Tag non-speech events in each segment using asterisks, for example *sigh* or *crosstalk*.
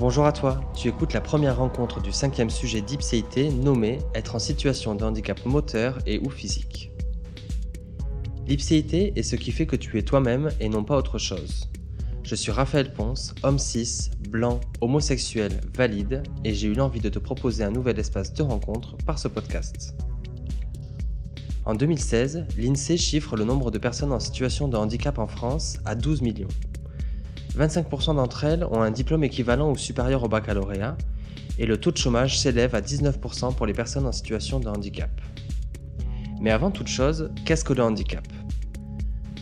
Bonjour à toi, tu écoutes la première rencontre du cinquième sujet d'Ipséité nommé Être en situation de handicap moteur et ou physique. L'ipséité est ce qui fait que tu es toi-même et non pas autre chose. Je suis Raphaël Ponce, homme cis, blanc, homosexuel, valide, et j'ai eu l'envie de te proposer un nouvel espace de rencontre par ce podcast. En 2016, l'INSEE chiffre le nombre de personnes en situation de handicap en France à 12 millions. 25% d'entre elles ont un diplôme équivalent ou supérieur au baccalauréat, et le taux de chômage s'élève à 19% pour les personnes en situation de handicap. Mais avant toute chose, qu'est-ce que le handicap?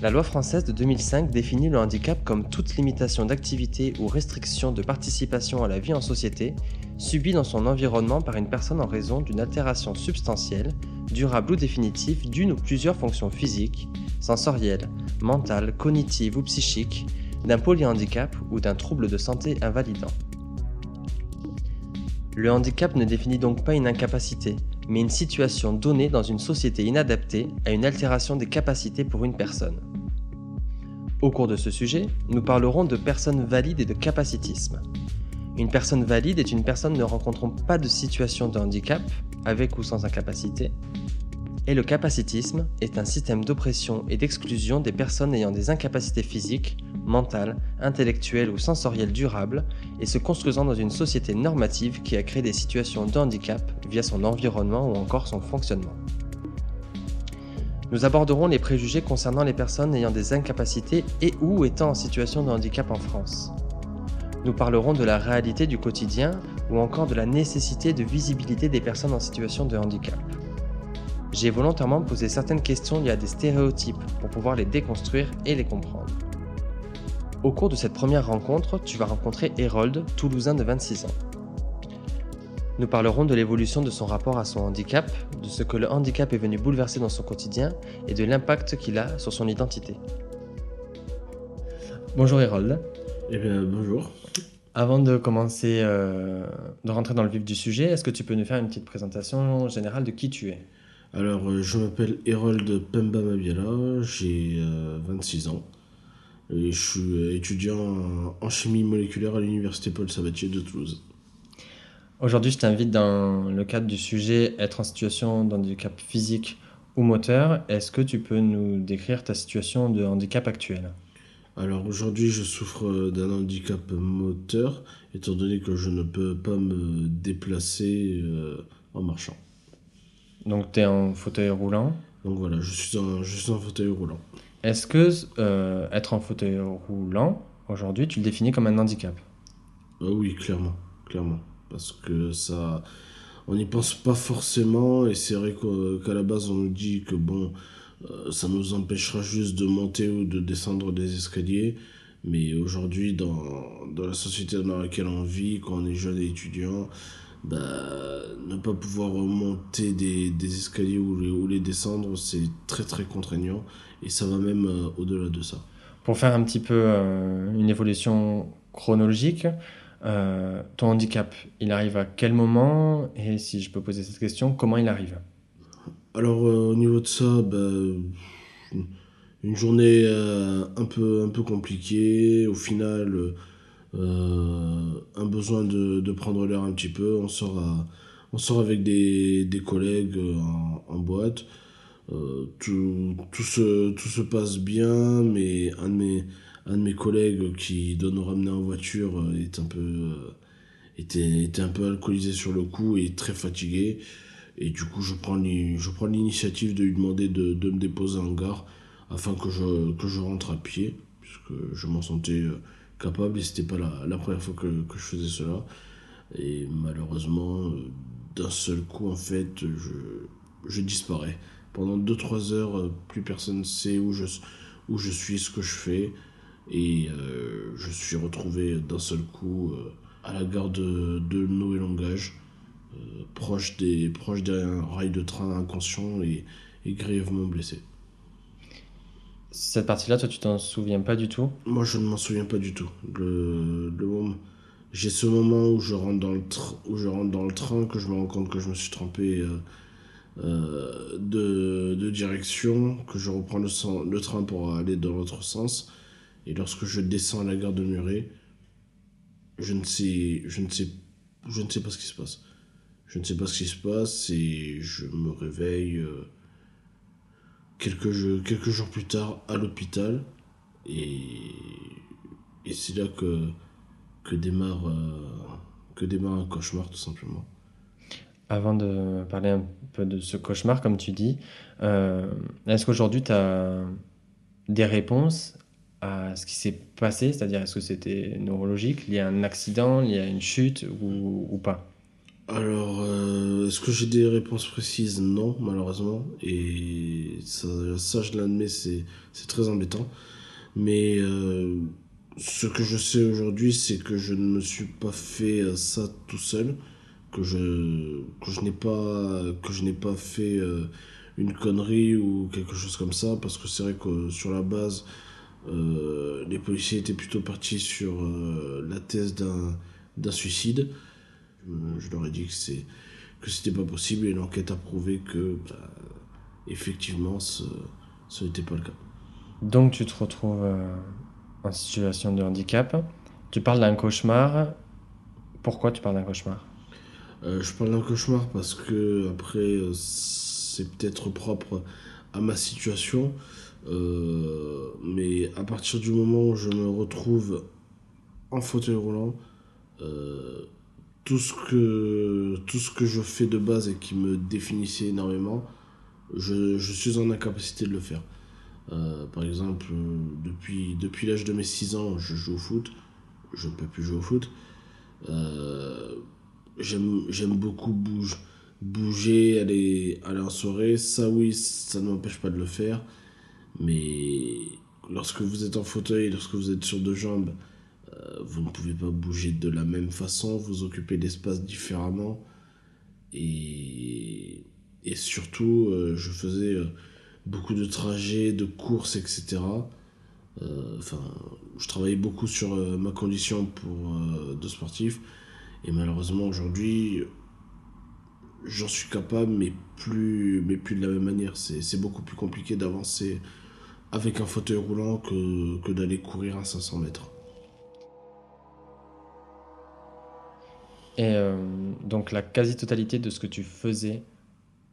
La loi française de 2005 définit le handicap comme toute limitation d'activité ou restriction de participation à la vie en société subie dans son environnement par une personne en raison d'une altération substantielle, durable ou définitive d'une ou plusieurs fonctions physiques, sensorielles, mentales, cognitives ou psychiques, d'un polyhandicap ou d'un trouble de santé invalidant. Le handicap ne définit donc pas une incapacité, mais une situation donnée dans une société inadaptée à une altération des capacités pour une personne. Au cours de ce sujet, nous parlerons de personnes valides et de capacitisme. Une personne valide est une personne ne rencontrant pas de situation de handicap, avec ou sans incapacité, et le capacitisme est un système d'oppression et d'exclusion des personnes ayant des incapacités physiques, mentales, intellectuelles ou sensorielles durables et se construisant dans une société normative qui a créé des situations de handicap via son environnement ou encore son fonctionnement. Nous aborderons les préjugés concernant les personnes ayant des incapacités et ou étant en situation de handicap en France. Nous parlerons de la réalité du quotidien ou encore de la nécessité de visibilité des personnes en situation de handicap. J'ai volontairement posé certaines questions liées à des stéréotypes pour pouvoir les déconstruire et les comprendre. Au cours de cette première rencontre, tu vas rencontrer Hérold, toulousain de 26 ans. Nous parlerons de l'évolution de son rapport à son handicap, de ce que le handicap est venu bouleverser dans son quotidien et de l'impact qu'il a sur son identité. Bonjour Hérold. Eh bien, bonjour. Avant de commencer, euh, de rentrer dans le vif du sujet, est-ce que tu peux nous faire une petite présentation générale de qui tu es? Alors, euh, je m'appelle Hérold Pemba Mabiala, j'ai 26 euh, ans et je suis euh, étudiant en chimie moléculaire à l'université Paul Sabatier de Toulouse. Aujourd'hui, je t'invite dans le cadre du sujet être en situation d'handicap physique ou moteur. Est-ce que tu peux nous décrire ta situation de handicap actuelle Alors aujourd'hui, je souffre d'un handicap moteur, étant donné que je ne peux pas me déplacer en marchant. Donc tu es en fauteuil roulant Donc voilà, je suis en, je en fauteuil roulant. Est-ce que euh, être en fauteuil roulant, aujourd'hui, tu le définis comme un handicap? Ah Oui, clairement, clairement. Parce que ça... On n'y pense pas forcément, et c'est vrai qu'à la base, on nous dit que bon, euh, ça nous empêchera juste de monter ou de descendre des escaliers. Mais aujourd'hui, dans, dans la société dans laquelle on vit, quand on est jeune et étudiant, bah, ne pas pouvoir monter des, des escaliers ou les, ou les descendre, c'est très très contraignant et ça va même euh, au-delà de ça. Pour faire un petit peu euh, une évolution chronologique, euh, ton handicap, il arrive à quel moment? Et si je peux poser cette question, comment il arrive? Alors au niveau de ça, bah, une journée un, peu, un peu compliquée. Au final, un besoin de, de prendre l'air un petit peu. On sort, on sort avec des, des collègues euh, en, en boîte. Euh, tout, tout, se, tout se passe bien, mais un de mes, un de mes collègues qui doit nous ramener en voiture est un peu, était, était un peu alcoolisé sur le coup et très fatigué. Et du coup, je prends l'initiative de lui demander de, de, me déposer en gare afin que je, que je rentre à pied, puisque je m'en sentais capable et c'était pas la, la, première fois que, que, je faisais cela. Et malheureusement, euh, d'un seul coup, en fait, je, je disparais. Pendant 2-3 heures, euh, plus personne ne sait où je, où je suis, ce que je fais. Et euh, je suis retrouvé d'un seul coup à la gare de, de Noé Langage, proche, des, proche d'un rail de train inconscient et grièvement blessé. Cette partie-là, toi, tu t'en souviens pas du tout? Moi, je ne m'en souviens pas du tout. Le, le J'ai ce moment où je, rentre dans le où je rentre dans le train que je me rends compte que je me suis trompé euh, euh, de, de, direction, que je reprends le, le train pour aller dans l'autre sens. Et lorsque je descends à la gare de Muret, je ne sais, je ne sais, je ne sais pas ce qui se passe. Je ne sais pas ce qui se passe et je me réveille euh, quelques, quelques jours plus tard à l'hôpital. Et, et c'est là que, que, démarre, euh, que démarre un cauchemar tout simplement. Avant de parler un peu de ce cauchemar, comme tu dis, euh, est-ce qu'aujourd'hui tu as des réponses à ce qui s'est passé? C'est-à-dire, est-ce que c'était neurologique, lié à un accident, lié à une chute ou, ou pas? Alors, euh, est-ce que j'ai des réponses précises? Non, malheureusement. Et ça, ça je l'admets, c'est, très embêtant. Mais euh, ce que je sais aujourd'hui, c'est que je ne me suis pas fait euh, ça tout seul. Que je, que je n'ai pas, que je pas fait une connerie ou quelque chose comme ça. Parce que c'est vrai que sur la base, les policiers étaient plutôt partis sur la thèse d'un suicide. Euh, je leur ai dit que c'est que c'était pas possible et l'enquête a prouvé que bah, effectivement ce, ce n'était pas le cas. Donc tu te retrouves euh, en situation de handicap. Tu parles d'un cauchemar. Pourquoi tu parles d'un cauchemar? Euh, Je parle d'un cauchemar parce que après c'est peut-être propre à ma situation, mais à partir du moment où je me retrouve en fauteuil roulant, tout ce que tout ce que je fais de base et qui me définissait énormément, je, je suis en incapacité de le faire. Euh, par exemple, depuis, depuis l'âge de mes 6 ans, je joue au foot. Je ne peux plus jouer au foot. Euh, J'aime beaucoup bouge, bouger, aller, aller en soirée. Ça, oui, ça ne m'empêche pas de le faire. Mais lorsque vous êtes en fauteuil, lorsque vous êtes sur deux jambes, vous ne pouvez pas bouger de la même façon, vous occupez l'espace différemment. Et, surtout, euh, je faisais euh, beaucoup de trajets, de courses, etc. Je travaillais beaucoup sur ma condition pour, de sportif. Et malheureusement, aujourd'hui, j'en suis capable, mais plus, mais plus de la même manière. C'est beaucoup plus compliqué d'avancer avec un fauteuil roulant que, que d'aller courir à 500 mètres. Et euh, donc la quasi-totalité de ce que tu faisais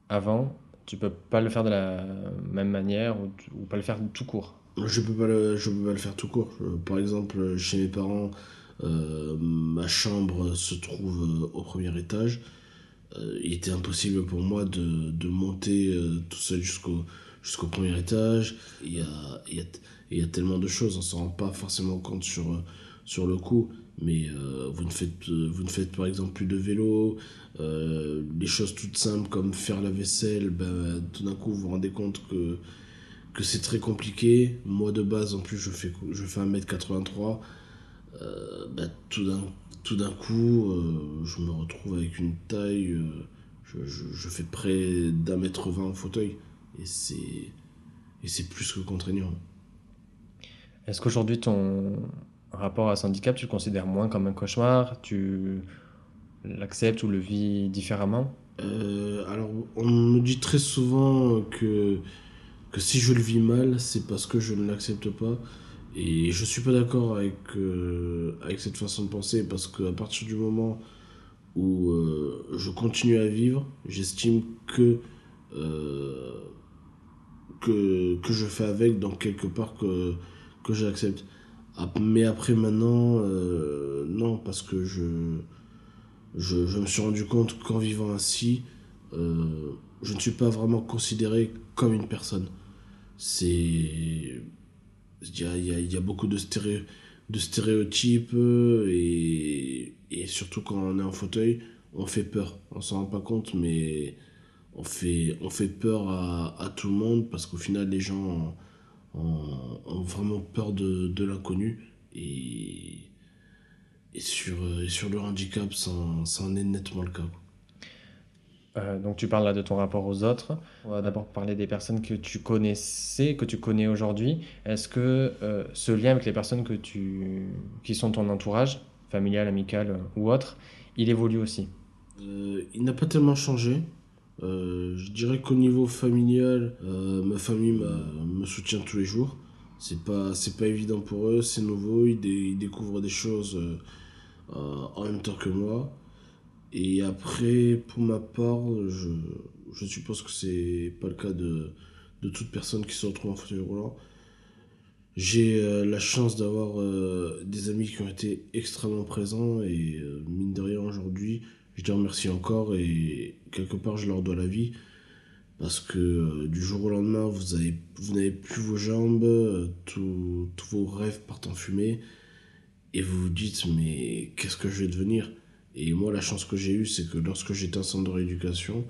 avant, tu peux pas le faire de la même manière ou, pas le faire tout court? Je peux pas le, je peux pas le faire tout court. Euh, par exemple, chez mes parents, euh, ma chambre se trouve au premier étage. il était impossible pour moi de, de monter tout seul jusqu'au jusqu'au premier étage. Il y a, il y, a, il y a tellement de choses, on s'en rend pas forcément compte sur, sur le coup mais euh, vous, ne faites, euh, vous ne faites par exemple plus de vélo, euh, les choses toutes simples comme faire la vaisselle, ben, tout d'un coup vous vous rendez compte que, que c'est très compliqué. Moi de base en plus je fais, je fais 1m83, ben, tout d'un tout d'un coup je me retrouve avec une taille, je, je, fais près d'un mètre vingt en fauteuil et c'est plus que contraignant. Est-ce qu'aujourd'hui ton, rapport à ce handicap, tu le considères moins comme un cauchemar Tu l'acceptes ou le vis différemment? Euh, Alors, on me dit très souvent que, que si je le vis mal, c'est parce que je ne l'accepte pas. Et je suis pas d'accord avec, euh, avec cette façon de penser parce qu'à partir du moment où euh, je continue à vivre, j'estime que, que, que je fais avec, donc quelque part que, que j'accepte. Mais après, maintenant, euh, non, parce que je, je, je, me suis rendu compte qu'en vivant ainsi, euh, je ne suis pas vraiment considéré comme une personne. C'est. Il y a, y, y a, beaucoup de, stéréo, de stéréotypes et, et surtout quand on est en fauteuil, on fait peur. On s'en rend pas compte, mais on fait, on fait peur à, à tout le monde parce qu'au final, les gens ont, vraiment peur de, de l'inconnu. Et, et, sur, et sur le handicap, ça en, est nettement le cas. Euh, donc tu parles là de ton rapport aux autres. On va d'abord parler des personnes que tu connaissais, que tu connais aujourd'hui. Est-ce que euh, ce lien avec les personnes que tu, qui sont ton entourage, familial, amical ou autre, il évolue aussi? Euh, Il n'a pas tellement changé. Euh, je dirais qu'au niveau familial, euh, ma famille me soutient tous les jours. C'est pas, c'est pas évident pour eux, c'est nouveau, ils, découvrent des choses en même temps que moi. Et après, pour ma part, je, suppose que c'est pas le cas de, de toute personne qui se retrouve en fauteuil roulant. J'ai euh, la chance d'avoir euh, des amis qui ont été extrêmement présents et euh, mine de rien aujourd'hui, je les remercie encore et quelque part je leur dois la vie parce que du jour au lendemain vous avez vous n'avez plus vos jambes, tous vos rêves partent en fumée et vous vous dites mais qu'est-ce que je vais devenir? Et moi la chance que j'ai eue c'est que lorsque j'étais en centre de rééducation,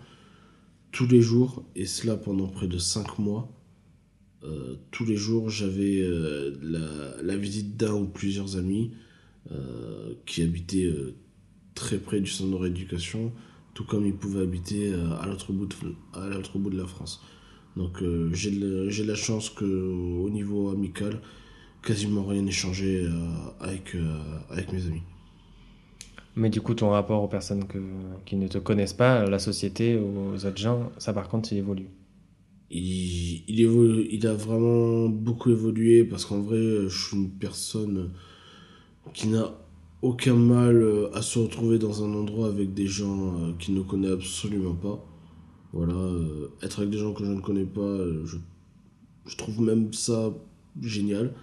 tous les jours, et cela pendant près de 5 mois, euh, tous les jours, j'avais euh, la, visite d'un ou plusieurs amis euh, qui habitaient très près du centre de rééducation, tout comme ils pouvaient habiter à l'autre bout, de, bout de la France. Donc j'ai la chance qu'au niveau amical, quasiment rien n'est changé avec, avec mes amis. Mais du coup, ton rapport aux personnes qui ne te connaissent pas, la société, aux autres gens, ça par contre, il évolue il, il, évolue, il a vraiment beaucoup évolué parce qu'en vrai, je suis une personne qui n'a aucun mal à se retrouver dans un endroit avec des gens euh, qui ne connaît absolument pas. Voilà, euh, être avec des gens que je ne connais pas, euh, je, trouve même ça génial.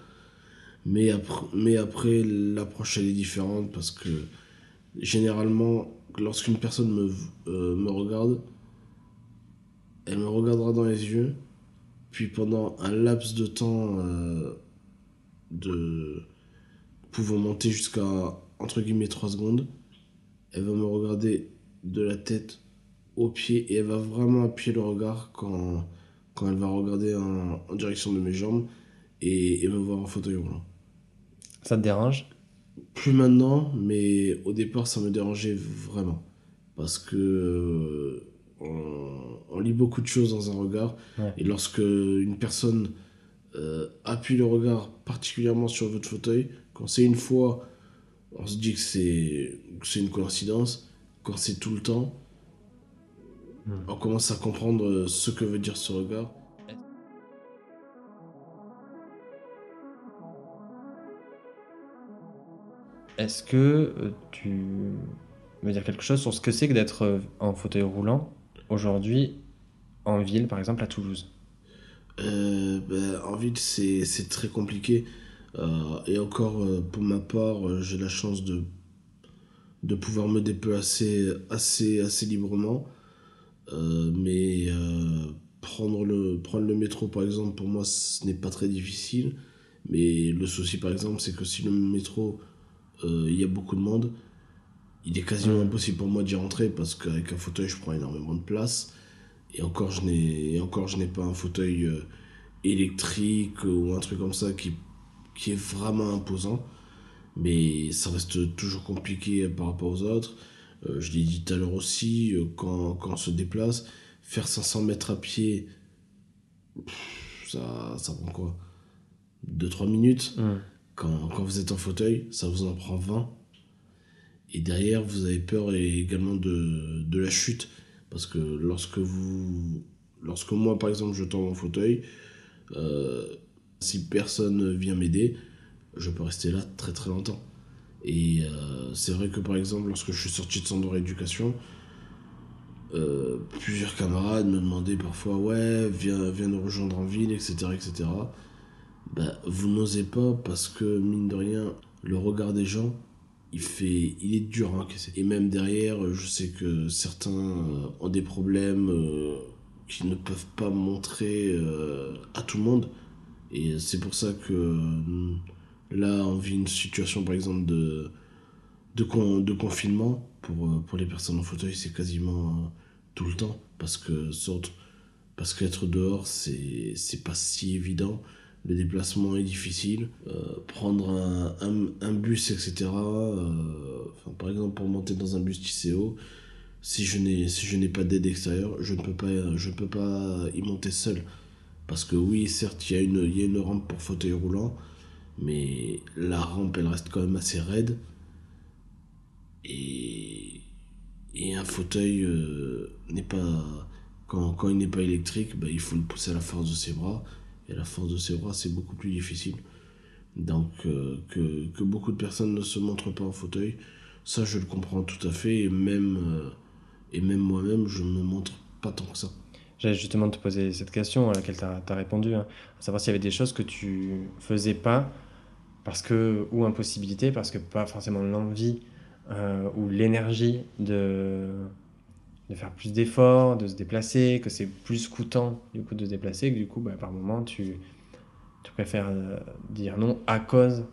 Mais après, mais après l'approche elle est différente parce que généralement, lorsqu'une personne me, me regarde, elle me regardera dans les yeux, puis pendant un laps de temps euh, de pouvant monter jusqu'à entre guillemets 3 secondes, elle va me regarder de la tête aux pieds et elle va vraiment appuyer le regard quand, quand elle va regarder en, direction de mes jambes et, me voir en fauteuil roulant. Ça te dérange? Plus maintenant, mais au départ ça me dérangeait vraiment. Parce que on, lit beaucoup de choses dans un regard. Et lorsque une personne euh, appuie le regard particulièrement sur votre fauteuil, quand c'est une fois, on se dit que c'est, une coïncidence. Quand c'est tout le temps, hmm. on commence à comprendre ce que veut dire ce regard. Est-ce que euh, tu veux dire quelque chose sur ce que c'est que d'être euh, en fauteuil roulant aujourd'hui en ville, par exemple à Toulouse? Euh, ben, En ville, c'est très compliqué. Euh, et encore, euh, pour ma part, j'ai la chance de, de pouvoir me déplacer assez, assez librement. mais prendre, le, prendre le métro, par exemple, pour moi, ce n'est pas très difficile. Mais le souci, par exemple, c'est que si le métro, il y a beaucoup de monde, il est quasiment impossible pour moi d'y rentrer parce qu'avec un fauteuil, je prends énormément de place. Et encore, je n'ai, encore, je n'ai pas un fauteuil euh, électrique ou un truc comme ça qui, qui est vraiment imposant. Mais ça reste toujours compliqué par rapport aux autres. Euh, je l'ai dit tout à l'heure aussi, euh, quand, quand, on se déplace, faire 500 mètres à pied, ça, ça prend quoi? 2-3 minutes. Quand, quand vous êtes en fauteuil, ça vous en prend 20 et derrière, vous avez peur également de, de la chute. Parce que lorsque vous. Lorsque moi, par exemple, je tends mon fauteuil, euh, si personne vient m'aider, je peux rester là très très longtemps. Et euh, c'est vrai que par exemple, lorsque je suis sorti de centre de rééducation, euh, plusieurs camarades me demandaient parfois Ouais, viens, viens nous rejoindre en ville, etc. etc. Bah, vous n'osez pas parce que, mine de rien, le regard des gens il fait il est dur et même derrière je sais que certains euh, ont des problèmes euh, qu'ils ne peuvent pas montrer à tout le monde et c'est pour ça que là on vit une situation par exemple de de, confinement pour pour les personnes en fauteuil c'est quasiment tout le temps parce que parce qu'être dehors c'est c'est pas si évident le déplacement est difficile. Euh, prendre un, un, bus, etc. Euh, par exemple, pour monter dans un bus TCO, si je n'ai si je n'ai pas d'aide extérieure, je ne peux pas je peux pas y monter seul. Parce que oui, certes, il y a une y a une rampe pour fauteuil roulant, mais la rampe elle reste quand même assez raide. Et et un fauteuil euh, n'est pas quand, quand il n'est pas électrique, bah, il faut le pousser à la force de ses bras et la force de ses bras, c'est beaucoup plus difficile. Donc, euh, que, que, beaucoup de personnes ne se montrent pas en fauteuil, ça, je le comprends tout à fait. Et même, euh, et même moi-même, je me montre pas tant que ça. J'allais justement te poser cette question à laquelle tu as, répondu, hein. à savoir s'il y avait des choses que tu faisais pas parce que, ou impossibilité, parce que pas forcément l'envie euh, ou l'énergie de, de faire plus d'efforts, de se déplacer, que c'est plus coûtant du coup de se déplacer, que du coup bah, par moment tu, tu préfères euh, dire non à cause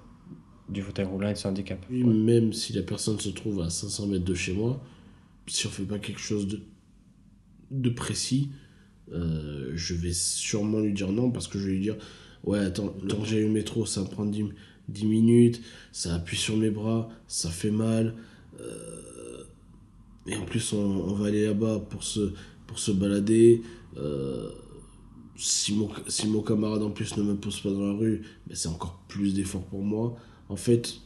du fauteuil roulant et de son handicap. Oui, même si la personne se trouve à 500 mètres de chez moi, si on fait pas quelque chose de, de précis, euh, je vais sûrement lui dire non parce que je vais lui dire ouais attends que j'ai eu le métro ça me prend 10, 10, minutes ça appuie sur mes bras ça fait mal. Euh, et en plus on, va aller là-bas pour se, pour se balader. Euh, si, mon, si mon camarade en plus ne me pose pas dans la rue ben c'est encore plus d'efforts pour moi. En fait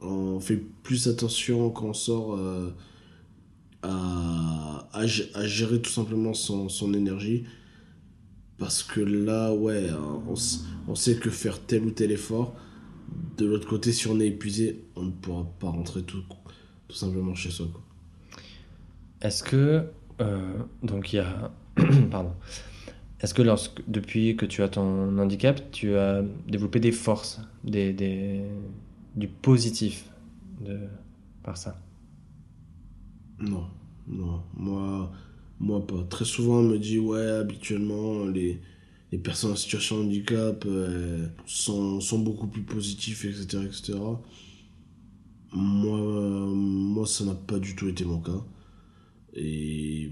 on fait plus attention quand on sort à, à, gérer tout simplement son, son, énergie. Parce que là, ouais, on, on, sait que faire tel ou tel effort, de l'autre côté, si on est épuisé, on ne pourra pas rentrer tout, tout simplement chez soi. Est-ce que. Euh, donc il y a. *clears throat* Pardon. Est-ce que lorsque, depuis que tu as ton handicap, tu as développé des forces, des, des, du positif de, par ça? Non, non, moi, moi pas. Très souvent, on me dit, ouais, habituellement, les, personnes en situation de handicap euh, sont, beaucoup plus positifs, etc. etc. Moi, ça n'a pas du tout été mon cas. Et,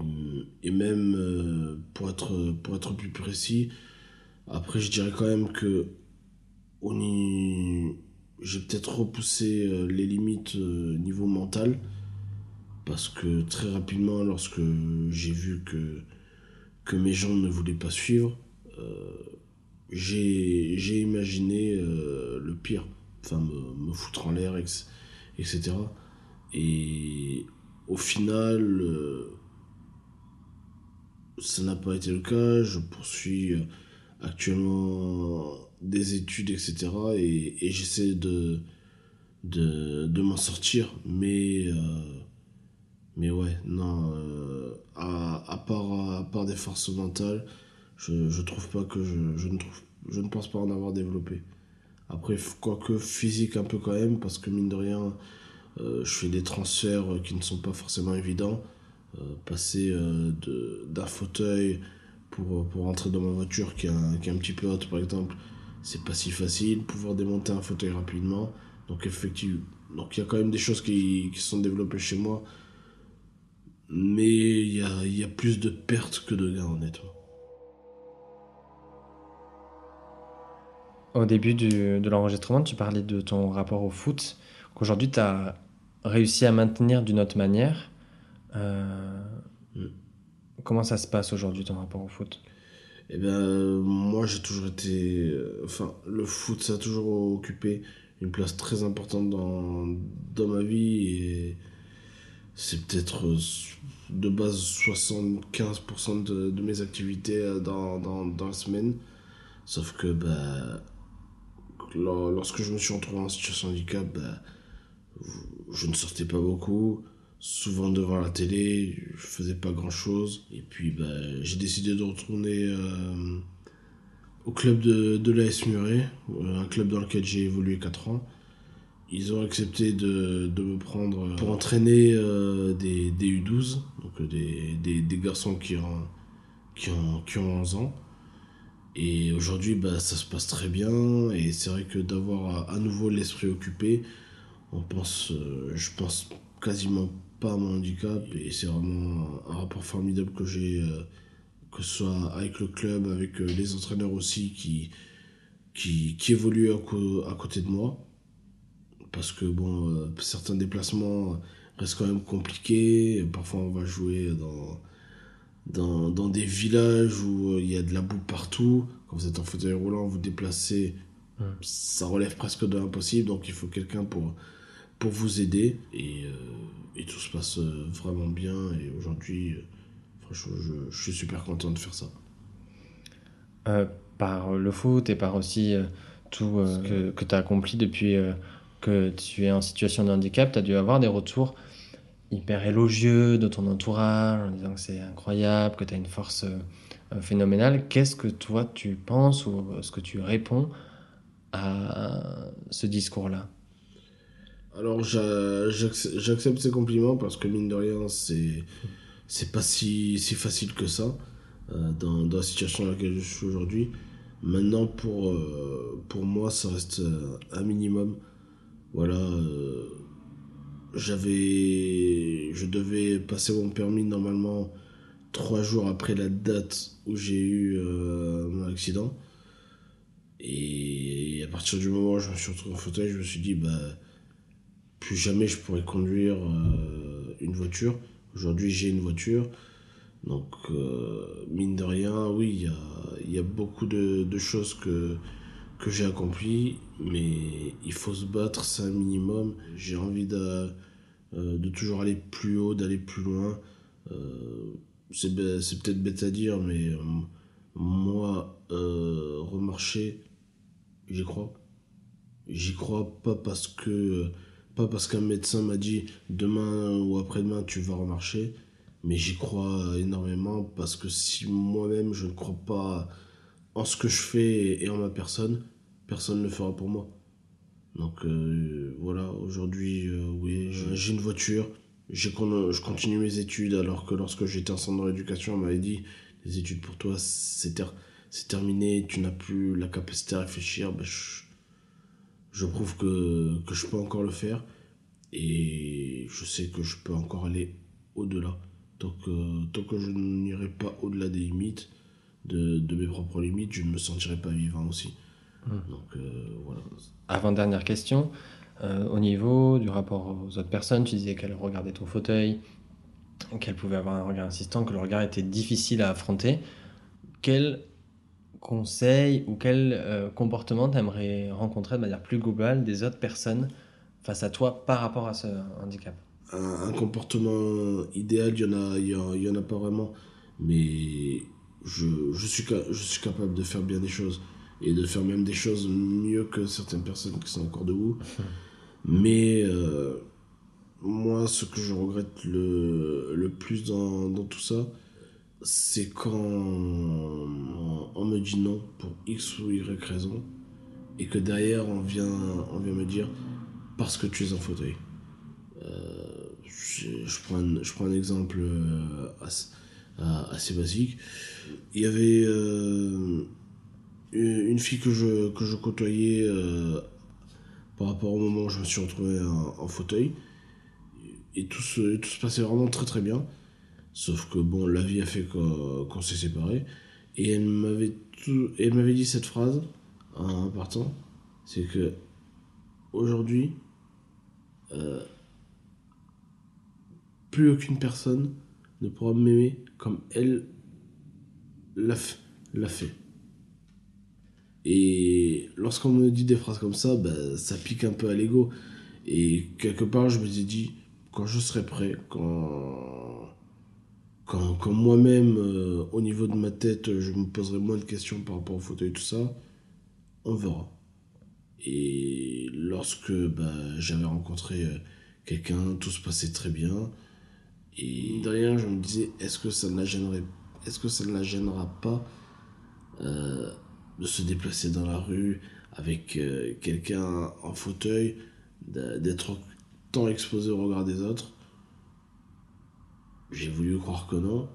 même, euh, pour, être, pour être plus précis, après, je dirais quand même que j'ai peut-être repoussé euh, les limites niveau mental parce que très rapidement, lorsque j'ai vu que, que mes gens ne voulaient pas suivre, euh, j'ai imaginé euh, le pire, enfin me, me foutre en l'air, etc. Et au final, euh, ça n'a pas été le cas. Je poursuis actuellement des études, etc. Et, et j'essaie de, de, de m'en sortir. Mais mais ouais, non, euh, à, à, part, à part des forces mentales, je, je trouve pas que je, je, ne trouve, je ne pense pas en avoir développé. Après, quoique physique un peu quand même, parce que mine de rien, euh, je fais des transferts qui ne sont pas forcément évidents. Euh, passer de d'un fauteuil pour, pour rentrer dans ma voiture qui est un, qui est un petit peu haute par exemple, c'est pas si facile. Pouvoir démonter un fauteuil rapidement. Donc effectivement, donc il y a quand même des choses qui, qui sont développées chez moi mais il y a, y a, plus de pertes que de gains, honnêtement. Au début du, de l'enregistrement, tu parlais de ton rapport au foot, qu'aujourd'hui tu as réussi à maintenir d'une autre manière. Euh, mm. Comment ça se passe aujourd'hui ton rapport au foot? Eh bien, moi j'ai toujours été. Euh, enfin, le foot ça a toujours occupé une place très importante dans, dans ma vie et c'est peut-être euh, de base 75% de, mes activités euh, dans, dans, dans, la semaine. Sauf que bah, lorsque je me suis retrouvé en situation de handicap, bah, je ne sortais pas beaucoup. Souvent devant la télé, je faisais pas grand chose. Et puis bah, j'ai décidé de retourner euh, au club de, de l'AS Muret, un club dans lequel j'ai évolué 4 ans ils ont accepté de, de, me prendre pour entraîner euh, des, des, U12, donc euh, des, des, des, garçons qui ont, qui, ont, qui ont 11 ans. Et aujourd'hui, bah, ça se passe très bien. Et c'est vrai que d'avoir à, nouveau l'esprit occupé, on pense, euh, je pense quasiment pas à mon handicap. Et c'est vraiment un, rapport formidable que j'ai, que ce soit avec le club, avec les entraîneurs aussi qui, qui, qui évoluent à côté de moi parce que bon, euh, certains déplacements restent quand même compliqués. Parfois, on va jouer dans, dans, dans des villages où euh, il y a de la boue partout. Quand vous êtes en fauteuil roulant, vous déplacez, ça relève presque de l'impossible. Donc, il faut quelqu'un pour, pour vous aider. Et, euh, et, tout se passe vraiment bien. Et aujourd'hui, franchement, je, je, suis super content de faire ça. par le foot et par aussi tout ce que, que tu as accompli depuis que tu es en situation de handicap, tu as dû avoir des retours hyper élogieux de ton entourage en disant que c'est incroyable, que tu as une force euh, phénoménale. Qu'est-ce que toi tu penses ou ce que tu réponds à ce discours-là? Alors j'accepte ces compliments parce que mine de rien, c'est c'est pas si, si facile que ça euh, dans, dans, la situation dans laquelle je suis aujourd'hui. Maintenant, pour, euh, pour moi, ça reste un minimum. Voilà, j'avais je devais passer mon permis normalement trois jours après la date où j'ai eu euh, mon accident. Et à partir du moment où je me suis retrouvé en fauteuil je me suis dit bah plus jamais je pourrais conduire euh, une voiture. Aujourd'hui j'ai une voiture. Donc euh, mine de rien oui il y a, beaucoup de choses que que j'ai accompli, mais il faut se battre, c'est un minimum. J'ai envie de, euh, de toujours aller plus haut, d'aller plus loin. Euh, c'est peut-être bête à dire, mais euh, moi, remarcher, j'y crois. J'y crois pas parce que pas parce qu'un médecin m'a dit demain ou après-demain tu vas remarcher, mais j'y crois énormément parce que si moi-même je ne crois pas en ce que je fais et en ma personne, personne ne le fera pour moi. Donc euh, voilà, aujourd'hui, euh, oui, j'ai une voiture, je continue mes études alors que lorsque j'étais en centre d'éducation, on m'avait dit les études pour toi, c'est terminé, tu n'as plus la capacité à réfléchir. Ben, je, prouve que, que je peux encore le faire et je sais que je peux encore aller au-delà. Donc, euh, tant que je n'irai pas au-delà des limites, de, de mes propres limites, je ne me sentirai pas vivant aussi. Hmm. Donc euh, voilà. Avant-dernière question. Euh, au niveau du rapport aux autres personnes, tu disais qu'elle regardait ton fauteuil, qu'elle pouvait avoir un regard insistant, que le regard était difficile à affronter. Quel conseil ou quel euh, comportement t'aimerais rencontrer de manière plus globale des autres personnes face à toi par rapport à ce handicap? Un, comportement idéal, il n'y en, a, y en a pas vraiment, mais je, je, suis, je suis capable de faire bien des choses et de faire même des choses mieux que certaines personnes qui sont encore debout. Mais euh, moi, ce que je regrette le, le plus dans, dans, tout ça, c'est quand on, me dit non pour X ou Y raison et que derrière on vient, on vient me dire parce que tu es en fauteuil. Euh, je, prends un, je prends un exemple euh, assez, assez basique. Il y avait une fille que je, que je côtoyais euh, par rapport au moment où je me suis retrouvé en, fauteuil. Et tout se, tout passait vraiment très très bien. Sauf que bon, la vie a fait qu'on s'est séparés. Et elle m'avait elle m'avait dit cette phrase en partant, c'est que aujourd'hui, euh, plus aucune personne ne pourra m'aimer comme elle l'a fait. Et lorsqu'on me dit des phrases comme ça, bah, ça pique un peu à l'ego. Et quelque part, je me suis dit, quand je serai prêt, quand, quand, quand moi-même, euh, au niveau de ma tête, je me poserai moins de questions par rapport au fauteuil et tout ça, on verra. Et lorsque bah, j'avais rencontré euh, quelqu'un, tout se passait très bien. Et derrière, je me disais, est-ce que ça ne la ne la gênera pas euh, de se déplacer dans la rue avec euh, quelqu'un en fauteuil, d'être tant exposé au regard des autres. J'ai voulu croire que non.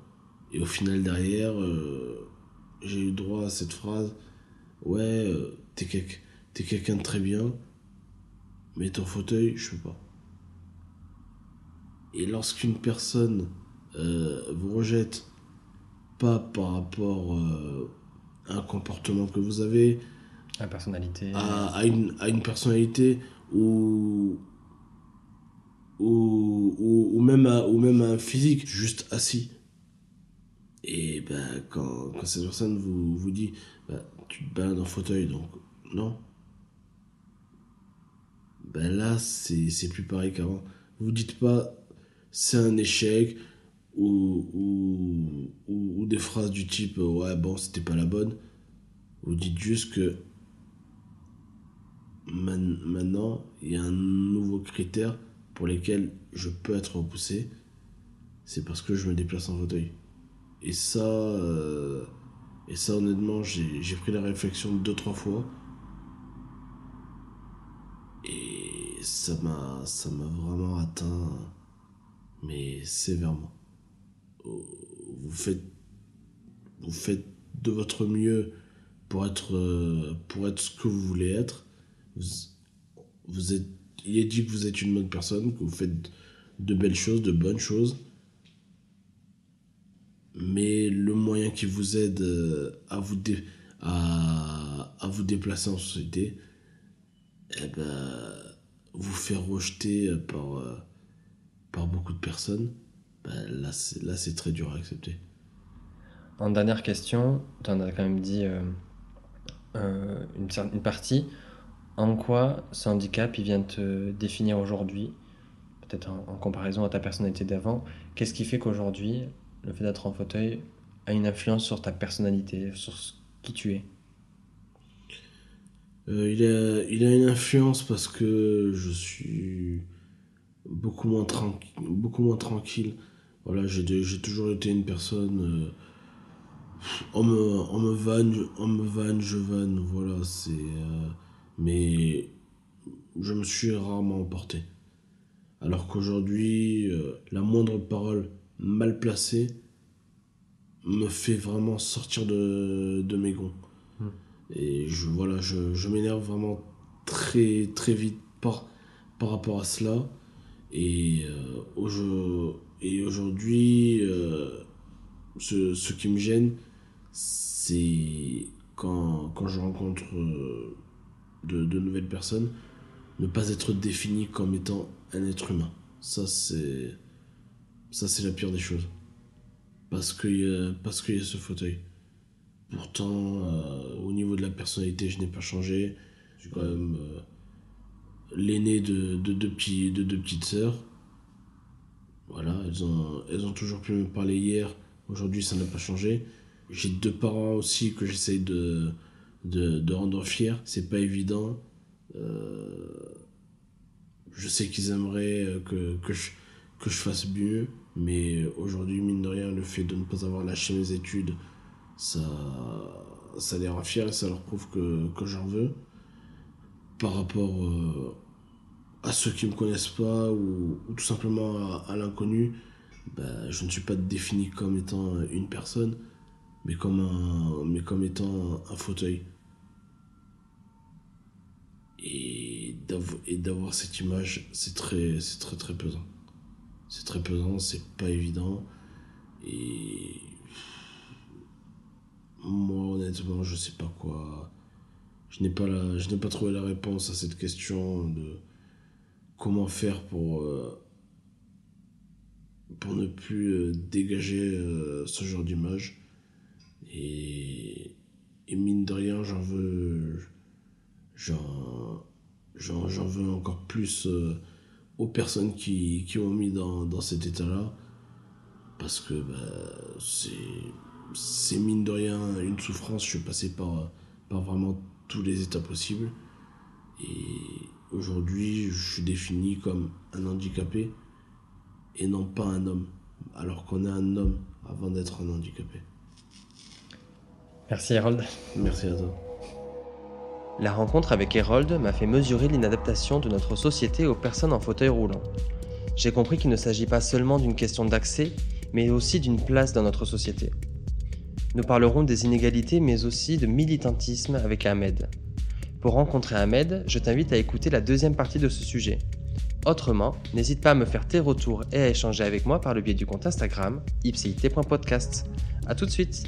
Et au final, derrière, euh, j'ai eu droit à cette phrase Ouais, euh, t'es quelqu'un de très bien, mais ton fauteuil, je peux pas. Et lorsqu'une personne vous rejette, pas par rapport un comportement que vous avez, à personnalité, à, une, à une personnalité ou ou, ou, même à, ou même un physique juste assis. Et ben, quand, quand cette personne vous, vous dit ben, tu te balades en fauteuil, donc non. Ben là, c'est plus pareil qu'avant. Vous dites pas c'est un échec, ou, ou, des phrases du type ouais bon c'était pas la bonne vous dites juste que maintenant il y a un critères pour lesquels je peux être repoussé, c'est parce que je me déplace en fauteuil. Et ça, euh, et ça honnêtement, j'ai pris la réflexion deux, trois fois. Et ça m'a ça m'a vraiment atteint, mais sévèrement. Vous faites, vous faites de votre mieux pour être, pour être ce que vous voulez être. Vous, êtes, il est dit que vous êtes une bonne personne, que vous faites de belles choses, de bonnes choses. Mais le moyen qui vous aide euh, à vous, à, à, vous déplacer en société, eh ben, vous faire rejeter par, euh, par beaucoup de personnes, ben là c'est très dur à accepter. En dernière question, tu en as quand même dit euh, une, une partie. En quoi ce handicap il vient te définir aujourd'hui, peut-être en, comparaison à ta personnalité d'avant Qu'est-ce qui fait qu'aujourd'hui, le fait d'être en fauteuil a une influence sur ta personnalité, sur qui tu es? Euh, il, a, il a une influence parce que je suis beaucoup moins, tranquille, beaucoup moins tranquille. Voilà, j'ai toujours été une personne. Euh, on me, on me vanne, on me vanne, je vanne, voilà, c'est. Euh, mais je me suis rarement emporté. Alors qu'aujourd'hui, euh, la moindre parole mal placée me fait vraiment sortir de, de mes gonds. Hmm. Et je, voilà, je, je m'énerve vraiment très, très vite par, par rapport à cela. Et, euh, et aujourd'hui, ce, ce, qui me gêne, c'est quand, quand, je rencontre euh, de, de, nouvelles personnes, ne pas être défini comme étant un être humain. Ça, c'est, ça, c'est la pire des choses. Parce qu'il y, a, parce qu'il y a ce fauteuil. Pourtant, euh, au niveau de la personnalité, je n'ai pas changé. Je suis quand même euh, l'aîné de, de, deux petites sœurs. Voilà, elles ont, toujours pu me parler hier. Aujourd'hui, ça n'a pas changé. J'ai deux parents aussi que j'essaye de, rendre fiers. C'est pas évident. Euh, je sais qu'ils aimeraient que, que, je, que je fasse mieux, mais aujourd'hui, mine de rien, le fait de ne pas avoir lâché mes études, ça, les rend fiers et ça leur prouve que j'en veux. Par rapport euh, à ceux qui me connaissent pas ou, tout simplement à, l'inconnu, ben, je ne suis pas défini comme étant une personne mais comme, un, mais comme étant un, fauteuil. Et d'avoir cette image, c'est très, très très pesant. C'est très pesant, c'est pas évident. Et moi, honnêtement, je sais pas quoi. Je n'ai pas, la, pas trouvé la réponse à cette question de comment faire pour, euh, pour ne plus euh, dégager euh, ce genre d'image. Et, mine de rien, j'en veux. J'en, veux encore plus aux personnes qui, qui m'ont mis dans, dans cet état-là. Parce que bah, c'est, c'est mine de rien une souffrance. Je suis passé par, par vraiment tous les états possibles. Et aujourd'hui, je suis défini comme un handicapé et non pas un homme. Alors qu'on est un homme avant d'être un handicapé. Merci Harold. Merci à toi. La rencontre avec Harold m'a fait mesurer l'inadaptation de notre société aux personnes en fauteuil roulant. J'ai compris qu'il ne s'agit pas seulement d'une question d'accès, mais aussi d'une place dans notre société. Nous parlerons des inégalités, mais aussi de militantisme avec Ahmed. Pour rencontrer Ahmed, je t'invite à écouter la deuxième partie de ce sujet. Autrement, n'hésite pas à me faire tes retours et à échanger avec moi par le biais du compte Instagram ipcit.podcast. A tout de suite